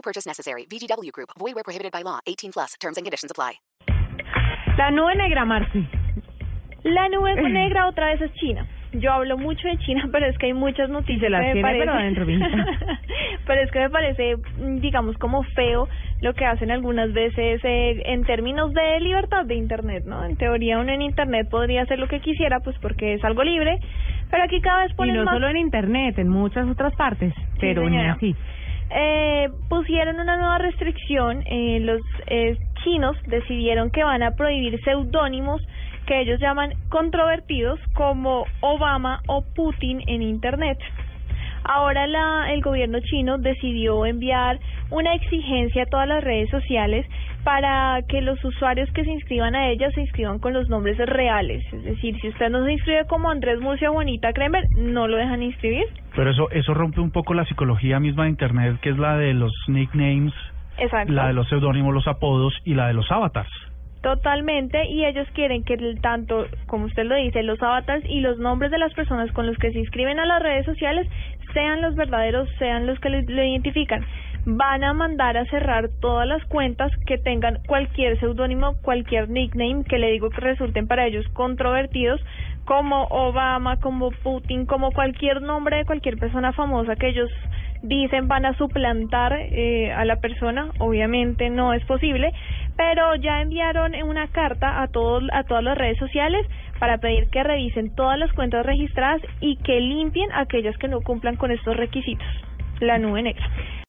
No purchase necessary. VGW Group. Void where prohibited by law. 18 plus. Terms and conditions apply. La nube negra, Marci. La nube negra otra vez es China. Yo hablo mucho de China, pero es que hay muchas noticias. se las que me tiene, pero parece- adentro, mijita. pero es que me parece, mm, digamos, como feo lo que hacen algunas veces eh, en términos de libertad de Internet, ¿no? En teoría uno en Internet podría hacer lo que quisiera, pues porque es algo libre, pero aquí cada vez Y ponen no más... solo en internet, en muchas otras partes, pero ni así. Eh, pusieron una nueva restricción. Eh, los eh, chinos decidieron que van a prohibir seudónimos que ellos llaman controvertidos como Obama o Putin en Internet. Ahora la, el gobierno chino decidió enviar una exigencia a todas las redes sociales para que los usuarios que se inscriban a ellas se inscriban con los nombres reales. Es decir, si usted no se inscribe como Andrés Murcia o Juanita Kremer, no lo dejan inscribir. Pero eso eso rompe un poco la psicología misma de Internet, que es la de los nicknames, Exacto. la de los seudónimos, los apodos y la de los avatars. Totalmente, y ellos quieren que tanto, como usted lo dice, los avatars y los nombres de las personas con los que se inscriben a las redes sociales sean los verdaderos, sean los que lo identifican. Van a mandar a cerrar todas las cuentas que tengan cualquier seudónimo, cualquier nickname que le digo que resulten para ellos controvertidos, como Obama, como Putin, como cualquier nombre de cualquier persona famosa que ellos dicen van a suplantar eh, a la persona, obviamente no es posible, pero ya enviaron una carta a todos a todas las redes sociales para pedir que revisen todas las cuentas registradas y que limpien aquellas que no cumplan con estos requisitos. La nube negra.